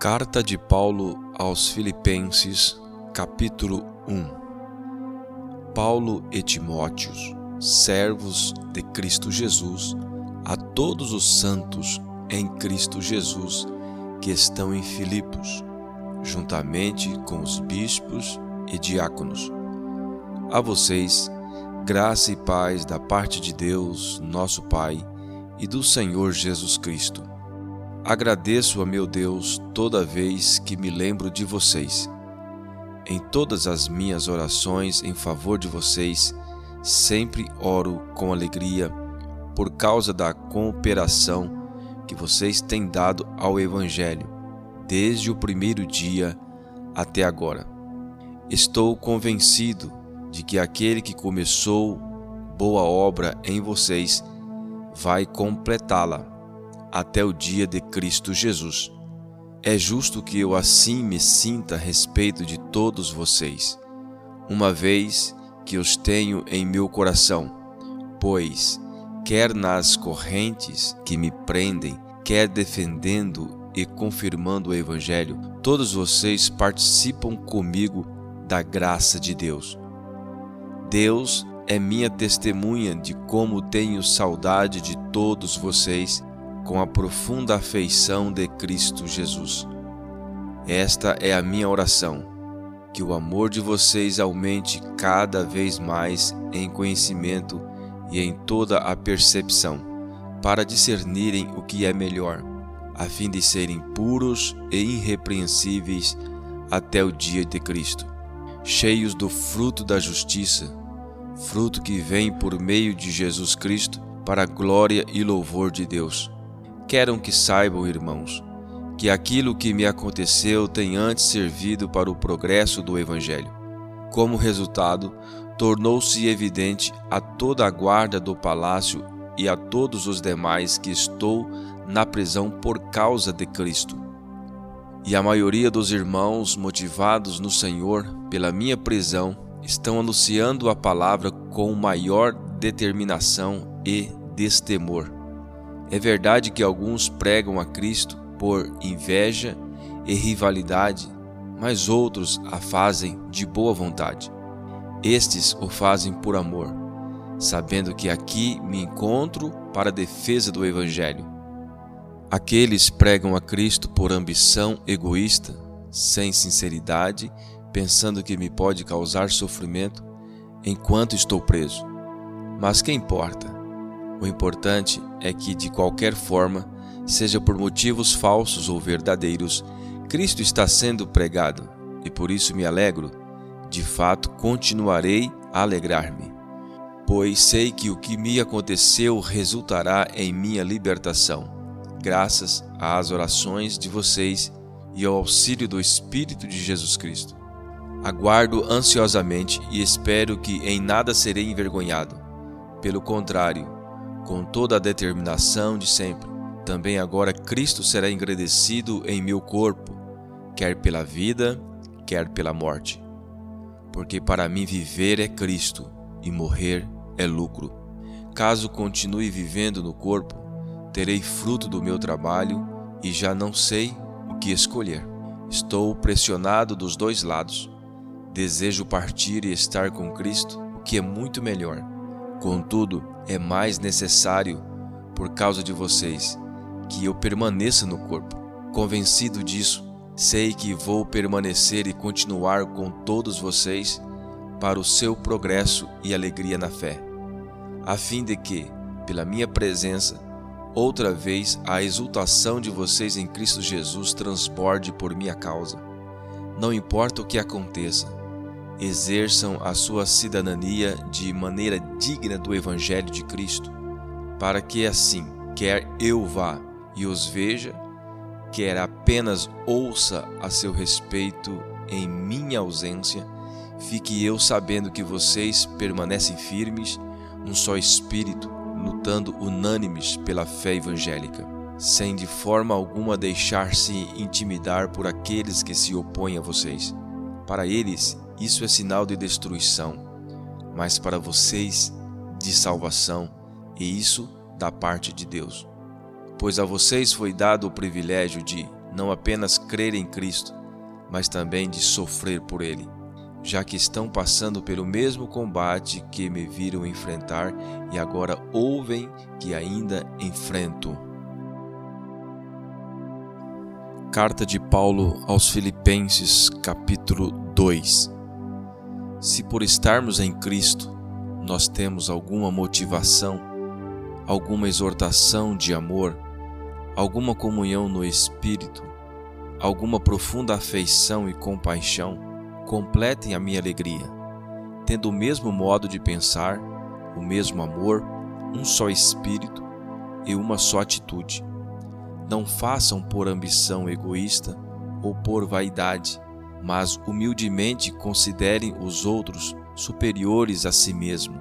Carta de Paulo aos Filipenses, capítulo 1 Paulo e Timóteos, servos de Cristo Jesus, a todos os santos em Cristo Jesus que estão em Filipos, juntamente com os bispos e diáconos. A vocês, graça e paz da parte de Deus, nosso Pai, e do Senhor Jesus Cristo. Agradeço a meu Deus toda vez que me lembro de vocês. Em todas as minhas orações em favor de vocês, sempre oro com alegria por causa da cooperação que vocês têm dado ao Evangelho, desde o primeiro dia até agora. Estou convencido de que aquele que começou boa obra em vocês vai completá-la até o dia de Cristo Jesus. É justo que eu assim me sinta a respeito de todos vocês, uma vez que os tenho em meu coração, pois, quer nas correntes que me prendem, quer defendendo e confirmando o Evangelho, todos vocês participam comigo da graça de Deus. Deus é minha testemunha de como tenho saudade de todos vocês com a profunda afeição de Cristo Jesus. Esta é a minha oração, que o amor de vocês aumente cada vez mais em conhecimento e em toda a percepção, para discernirem o que é melhor, a fim de serem puros e irrepreensíveis até o dia de Cristo, cheios do fruto da justiça fruto que vem por meio de Jesus Cristo para a glória e louvor de Deus. Quero que saibam, irmãos, que aquilo que me aconteceu tem antes servido para o progresso do Evangelho. Como resultado, tornou-se evidente a toda a guarda do palácio e a todos os demais que estou na prisão por causa de Cristo. E a maioria dos irmãos, motivados no Senhor pela minha prisão, estão anunciando a palavra com maior determinação e destemor. É verdade que alguns pregam a Cristo por inveja e rivalidade, mas outros a fazem de boa vontade. Estes o fazem por amor, sabendo que aqui me encontro para a defesa do Evangelho. Aqueles pregam a Cristo por ambição egoísta, sem sinceridade pensando que me pode causar sofrimento enquanto estou preso. Mas que importa? O importante é que, de qualquer forma, seja por motivos falsos ou verdadeiros, Cristo está sendo pregado e por isso me alegro. De fato, continuarei a alegrar-me, pois sei que o que me aconteceu resultará em minha libertação, graças às orações de vocês e ao auxílio do Espírito de Jesus Cristo. Aguardo ansiosamente e espero que em nada serei envergonhado. Pelo contrário, com toda a determinação de sempre, também agora Cristo será engrandecido em meu corpo, quer pela vida, quer pela morte. Porque para mim viver é Cristo e morrer é lucro. Caso continue vivendo no corpo, terei fruto do meu trabalho e já não sei o que escolher. Estou pressionado dos dois lados Desejo partir e estar com Cristo, o que é muito melhor. Contudo, é mais necessário, por causa de vocês, que eu permaneça no corpo. Convencido disso, sei que vou permanecer e continuar com todos vocês para o seu progresso e alegria na fé, a fim de que, pela minha presença, outra vez a exultação de vocês em Cristo Jesus transborde por minha causa. Não importa o que aconteça, exerçam a sua cidadania de maneira digna do Evangelho de Cristo, para que assim, quer eu vá e os veja, quer apenas ouça a seu respeito em minha ausência, fique eu sabendo que vocês permanecem firmes num só espírito, lutando unânimes pela fé evangélica, sem de forma alguma deixar-se intimidar por aqueles que se opõem a vocês. Para eles, isso é sinal de destruição, mas para vocês de salvação, e isso da parte de Deus. Pois a vocês foi dado o privilégio de, não apenas crer em Cristo, mas também de sofrer por Ele, já que estão passando pelo mesmo combate que me viram enfrentar e agora ouvem que ainda enfrento. Carta de Paulo aos Filipenses, capítulo 2 Se por estarmos em Cristo, nós temos alguma motivação, alguma exortação de amor, alguma comunhão no Espírito, alguma profunda afeição e compaixão, completem a minha alegria, tendo o mesmo modo de pensar, o mesmo amor, um só espírito e uma só atitude. Não façam por ambição egoísta ou por vaidade, mas humildemente considerem os outros superiores a si mesmo.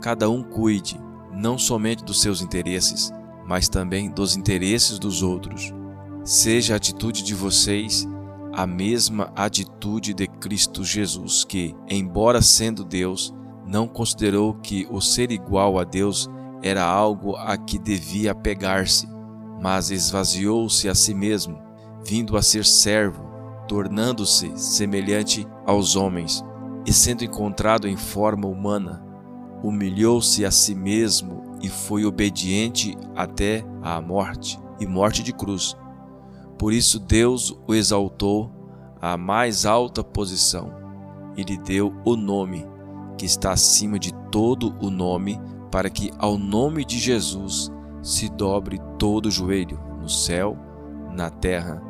Cada um cuide não somente dos seus interesses, mas também dos interesses dos outros. Seja a atitude de vocês a mesma atitude de Cristo Jesus, que, embora sendo Deus, não considerou que o ser igual a Deus era algo a que devia apegar-se, mas esvaziou-se a si mesmo, vindo a ser servo, tornando-se semelhante aos homens, e sendo encontrado em forma humana, humilhou-se a si mesmo e foi obediente até à morte e morte de cruz. Por isso Deus o exaltou à mais alta posição e lhe deu o nome que está acima de todo o nome, para que ao nome de Jesus se dobre todo o joelho no céu, na terra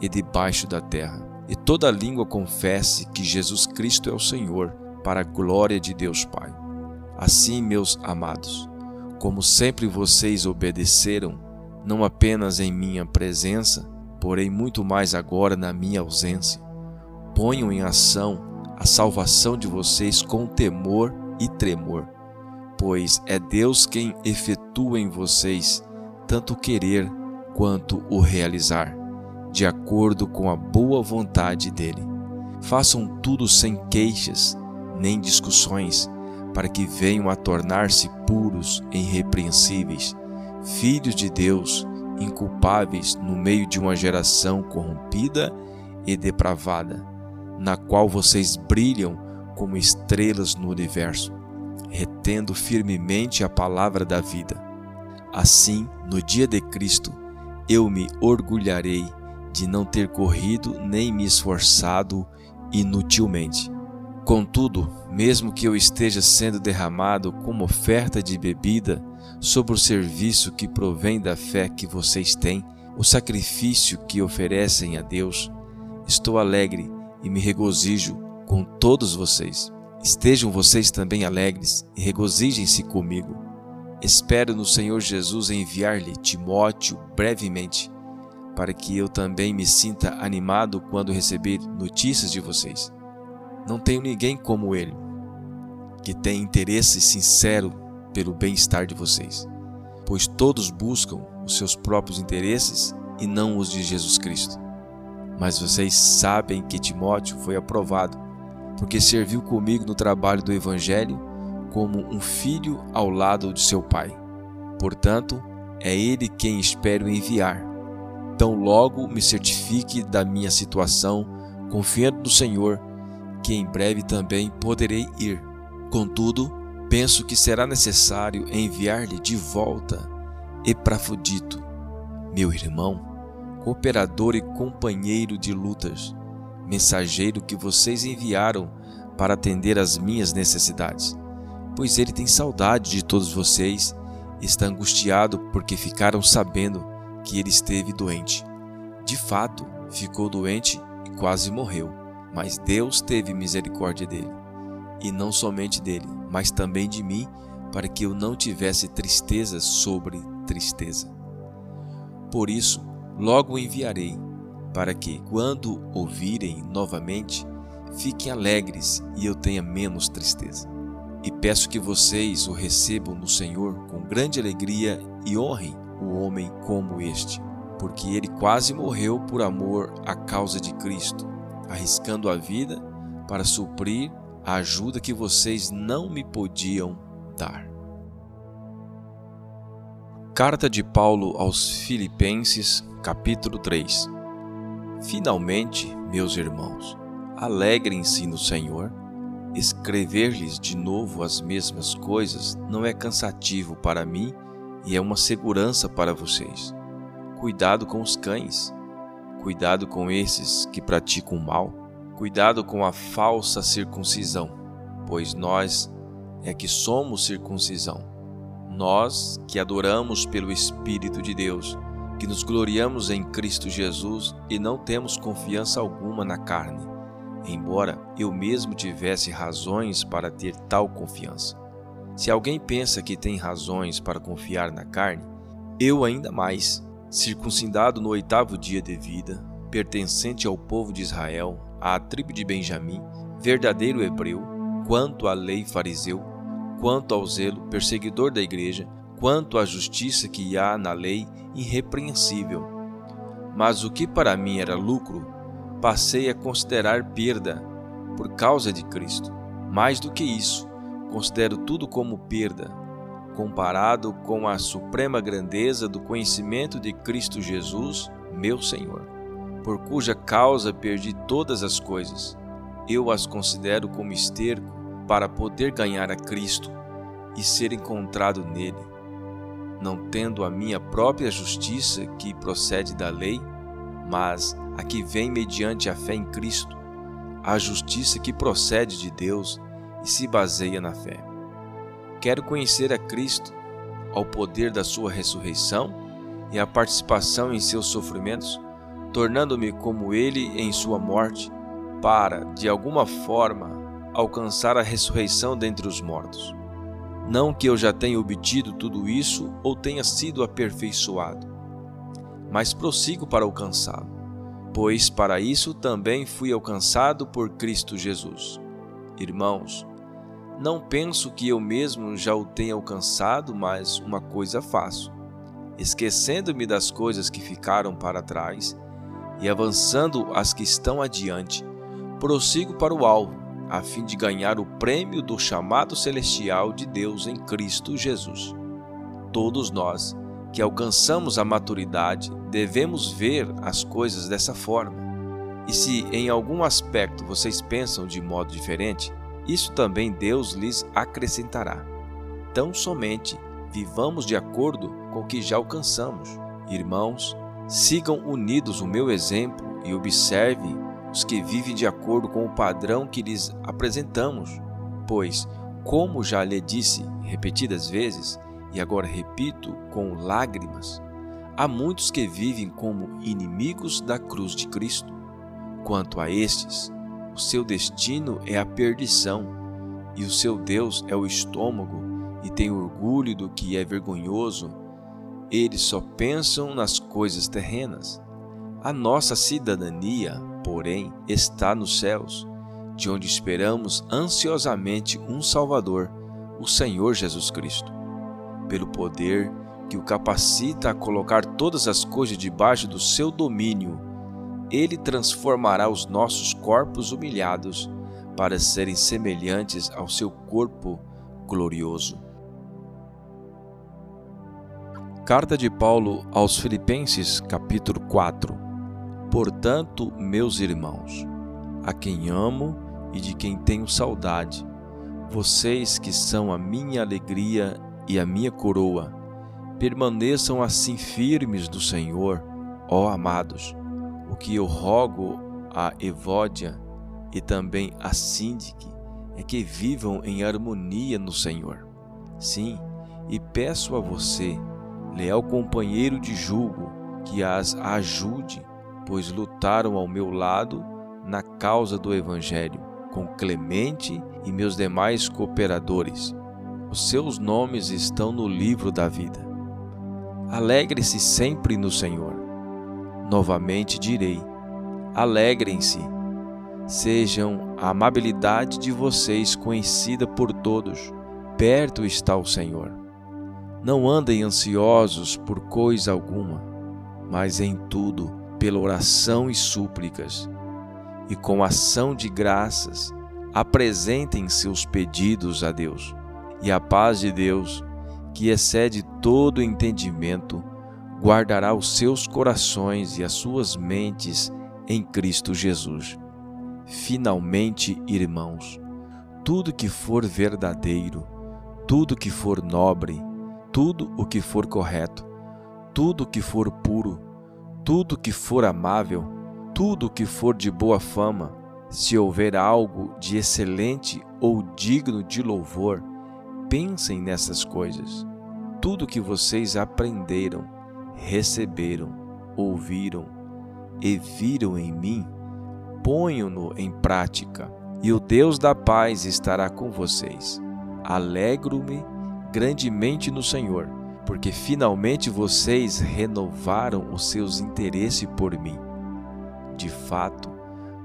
e debaixo da terra, e toda língua confesse que Jesus Cristo é o Senhor, para a glória de Deus Pai. Assim, meus amados, como sempre vocês obedeceram, não apenas em minha presença, porém muito mais agora na minha ausência. Ponham em ação a salvação de vocês com temor e tremor, pois é Deus quem efetua em vocês tanto o querer quanto o realizar, de acordo com a boa vontade dele. Façam tudo sem queixas nem discussões, para que venham a tornar-se puros e irrepreensíveis, filhos de Deus inculpáveis no meio de uma geração corrompida e depravada, na qual vocês brilham como estrelas no universo, retendo firmemente a palavra da vida. Assim, no dia de Cristo, eu me orgulharei de não ter corrido nem me esforçado inutilmente. Contudo, mesmo que eu esteja sendo derramado como oferta de bebida, sobre o serviço que provém da fé que vocês têm, o sacrifício que oferecem a Deus. Estou alegre e me regozijo com todos vocês. Estejam vocês também alegres e regozijem-se comigo. Espero no Senhor Jesus enviar-lhe Timóteo brevemente, para que eu também me sinta animado quando receber notícias de vocês. Não tenho ninguém como ele, que tem interesse sincero pelo bem-estar de vocês, pois todos buscam os seus próprios interesses e não os de Jesus Cristo. Mas vocês sabem que Timóteo foi aprovado, porque serviu comigo no trabalho do Evangelho como um filho ao lado de seu pai. Portanto, é ele quem espero enviar. Tão logo me certifique da minha situação, confiando no Senhor, que em breve também poderei ir. Contudo, penso que será necessário enviar-lhe de volta Epafrodito, meu irmão, cooperador e companheiro de lutas, mensageiro que vocês enviaram para atender às minhas necessidades, pois ele tem saudade de todos vocês está angustiado porque ficaram sabendo que ele esteve doente. De fato, ficou doente e quase morreu, mas Deus teve misericórdia dele e não somente dele, mas também de mim, para que eu não tivesse tristeza sobre tristeza. Por isso, logo o enviarei, para que, quando ouvirem novamente, fiquem alegres e eu tenha menos tristeza. E peço que vocês o recebam no Senhor com grande alegria e honrem o homem como este, porque ele quase morreu por amor à causa de Cristo, arriscando a vida para suprir a ajuda que vocês não me podiam dar. Carta de Paulo aos Filipenses, capítulo 3 Finalmente, meus irmãos, alegrem-se no Senhor. Escrever-lhes de novo as mesmas coisas não é cansativo para mim e é uma segurança para vocês. Cuidado com os cães, cuidado com esses que praticam o mal, cuidado com a falsa circuncisão, pois nós é que somos circuncisão. Nós que adoramos pelo Espírito de Deus que nos gloriamos em Cristo Jesus e não temos confiança alguma na carne, embora eu mesmo tivesse razões para ter tal confiança. Se alguém pensa que tem razões para confiar na carne, eu ainda mais, circuncidado no oitavo dia de vida, pertencente ao povo de Israel, à tribo de Benjamim, verdadeiro hebreu, quanto à lei fariseu, quanto ao zelo perseguidor da igreja, quanto à justiça que há na lei irrepreensível. Mas o que para mim era lucro, passei a considerar perda por causa de Cristo. Mais do que isso, considero tudo como perda, comparado com a suprema grandeza do conhecimento de Cristo Jesus, meu Senhor, por cuja causa perdi todas as coisas. Eu as considero como esterco para poder ganhar a Cristo e ser encontrado nele não tendo a minha própria justiça que procede da lei, mas a que vem mediante a fé em Cristo, a justiça que procede de Deus e se baseia na fé. Quero conhecer a Cristo, ao poder da sua ressurreição e a participação em seus sofrimentos, tornando-me como ele em sua morte, para, de alguma forma, alcançar a ressurreição dentre os mortos. Não que eu já tenha obtido tudo isso ou tenha sido aperfeiçoado, mas prossigo para alcançá-lo, pois para isso também fui alcançado por Cristo Jesus. Irmãos, não penso que eu mesmo já o tenha alcançado, mas uma coisa faço, esquecendo-me das coisas que ficaram para trás e avançando as que estão adiante, prossigo para o alvo a fim de ganhar o prêmio do chamado celestial de Deus em Cristo Jesus. Todos nós que alcançamos a maturidade devemos ver as coisas dessa forma. E se em algum aspecto vocês pensam de modo diferente, isso também Deus lhes acrescentará. Tão somente vivamos de acordo com o que já alcançamos. Irmãos, sigam unidos o meu exemplo e observem os que vivem de acordo com o padrão que lhes apresentamos, pois, como já lhe disse repetidas vezes, e agora repito com lágrimas, há muitos que vivem como inimigos da cruz de Cristo. Quanto a estes, o seu destino é a perdição, e o seu Deus é o estômago, e tem orgulho do que é vergonhoso. Eles só pensam nas coisas terrenas. A nossa cidadania porém, está nos céus, de onde esperamos ansiosamente um Salvador, o Senhor Jesus Cristo. Pelo poder que o capacita a colocar todas as coisas debaixo do seu domínio, ele transformará os nossos corpos humilhados para serem semelhantes ao seu corpo glorioso. Carta de Paulo aos Filipenses, capítulo 4 Portanto, meus irmãos, a quem amo e de quem tenho saudade, vocês que são a minha alegria e a minha coroa, permaneçam assim firmes do Senhor, ó amados. O que eu rogo a Evódia e também a Síndique é que vivam em harmonia no Senhor. Sim, e peço a você, leal companheiro de julgo, que as ajude pois lutaram ao meu lado na causa do Evangelho, com Clemente e meus demais cooperadores. Os seus nomes estão no livro da vida. Alegre-se sempre no Senhor. Novamente direi: alegrem-se. Sejam a amabilidade de vocês conhecida por todos. Perto está o Senhor. Não andem ansiosos por coisa alguma, mas em tudo pela oração e súplicas, e com ação de graças apresentem seus pedidos a Deus. E a paz de Deus, que excede todo entendimento, guardará os seus corações e as suas mentes em Cristo Jesus. Finalmente, irmãos, tudo que for verdadeiro, tudo que for nobre, tudo o que for correto, tudo que for puro, tudo que for amável, tudo que for de boa fama, se houver algo de excelente ou digno de louvor, pensem nessas coisas. Tudo que vocês aprenderam, receberam, ouviram e viram em mim, ponham-no em prática, e o Deus da paz estará com vocês. Alegro-me grandemente no Senhor, porque finalmente vocês renovaram os seus interesses por mim. De fato,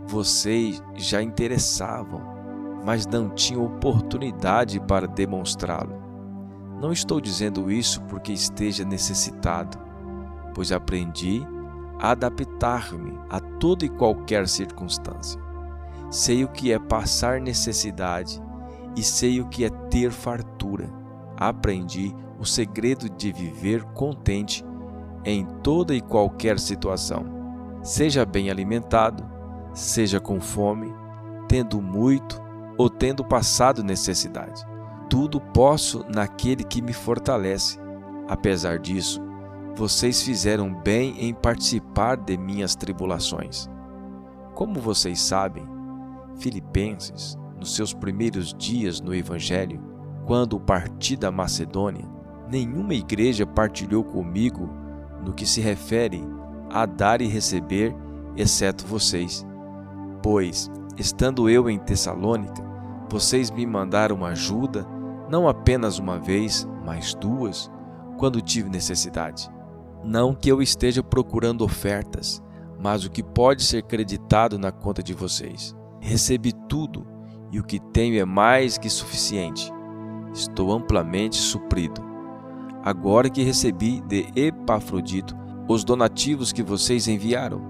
vocês já interessavam, mas não tinham oportunidade para demonstrá-lo. Não estou dizendo isso porque esteja necessitado, pois aprendi adaptar-me a toda e qualquer circunstância. Sei o que é passar necessidade e sei o que é ter fartura. Aprendi o segredo de viver contente em toda e qualquer situação. Seja bem alimentado, seja com fome, tendo muito ou tendo passado necessidade. Tudo posso naquele que me fortalece. Apesar disso, vocês fizeram bem em participar de minhas tribulações. Como vocês sabem, Filipenses, nos seus primeiros dias no Evangelho, quando parti da Macedônia, nenhuma igreja partilhou comigo no que se refere a dar e receber, exceto vocês. Pois, estando eu em Tessalônica, vocês me mandaram ajuda, não apenas uma vez, mas duas, quando tive necessidade. Não que eu esteja procurando ofertas, mas o que pode ser creditado na conta de vocês. Recebi tudo e o que tenho é mais que suficiente. Estou amplamente suprido. Agora que recebi de Epafrodito os donativos que vocês enviaram,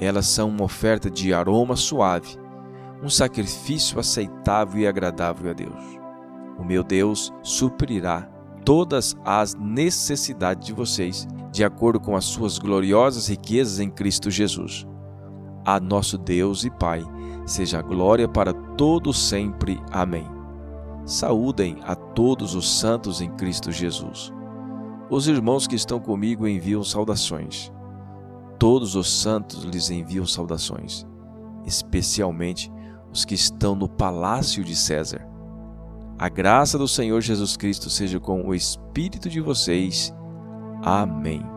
elas são uma oferta de aroma suave, um sacrifício aceitável e agradável a Deus. O meu Deus suprirá todas as necessidades de vocês, de acordo com as suas gloriosas riquezas em Cristo Jesus. A nosso Deus e Pai, seja a glória para todos sempre. Amém. Saúdem a todos os santos em Cristo Jesus. Os irmãos que estão comigo enviam saudações. Todos os santos lhes enviam saudações, especialmente os que estão no palácio de César. A graça do Senhor Jesus Cristo seja com o espírito de vocês. Amém.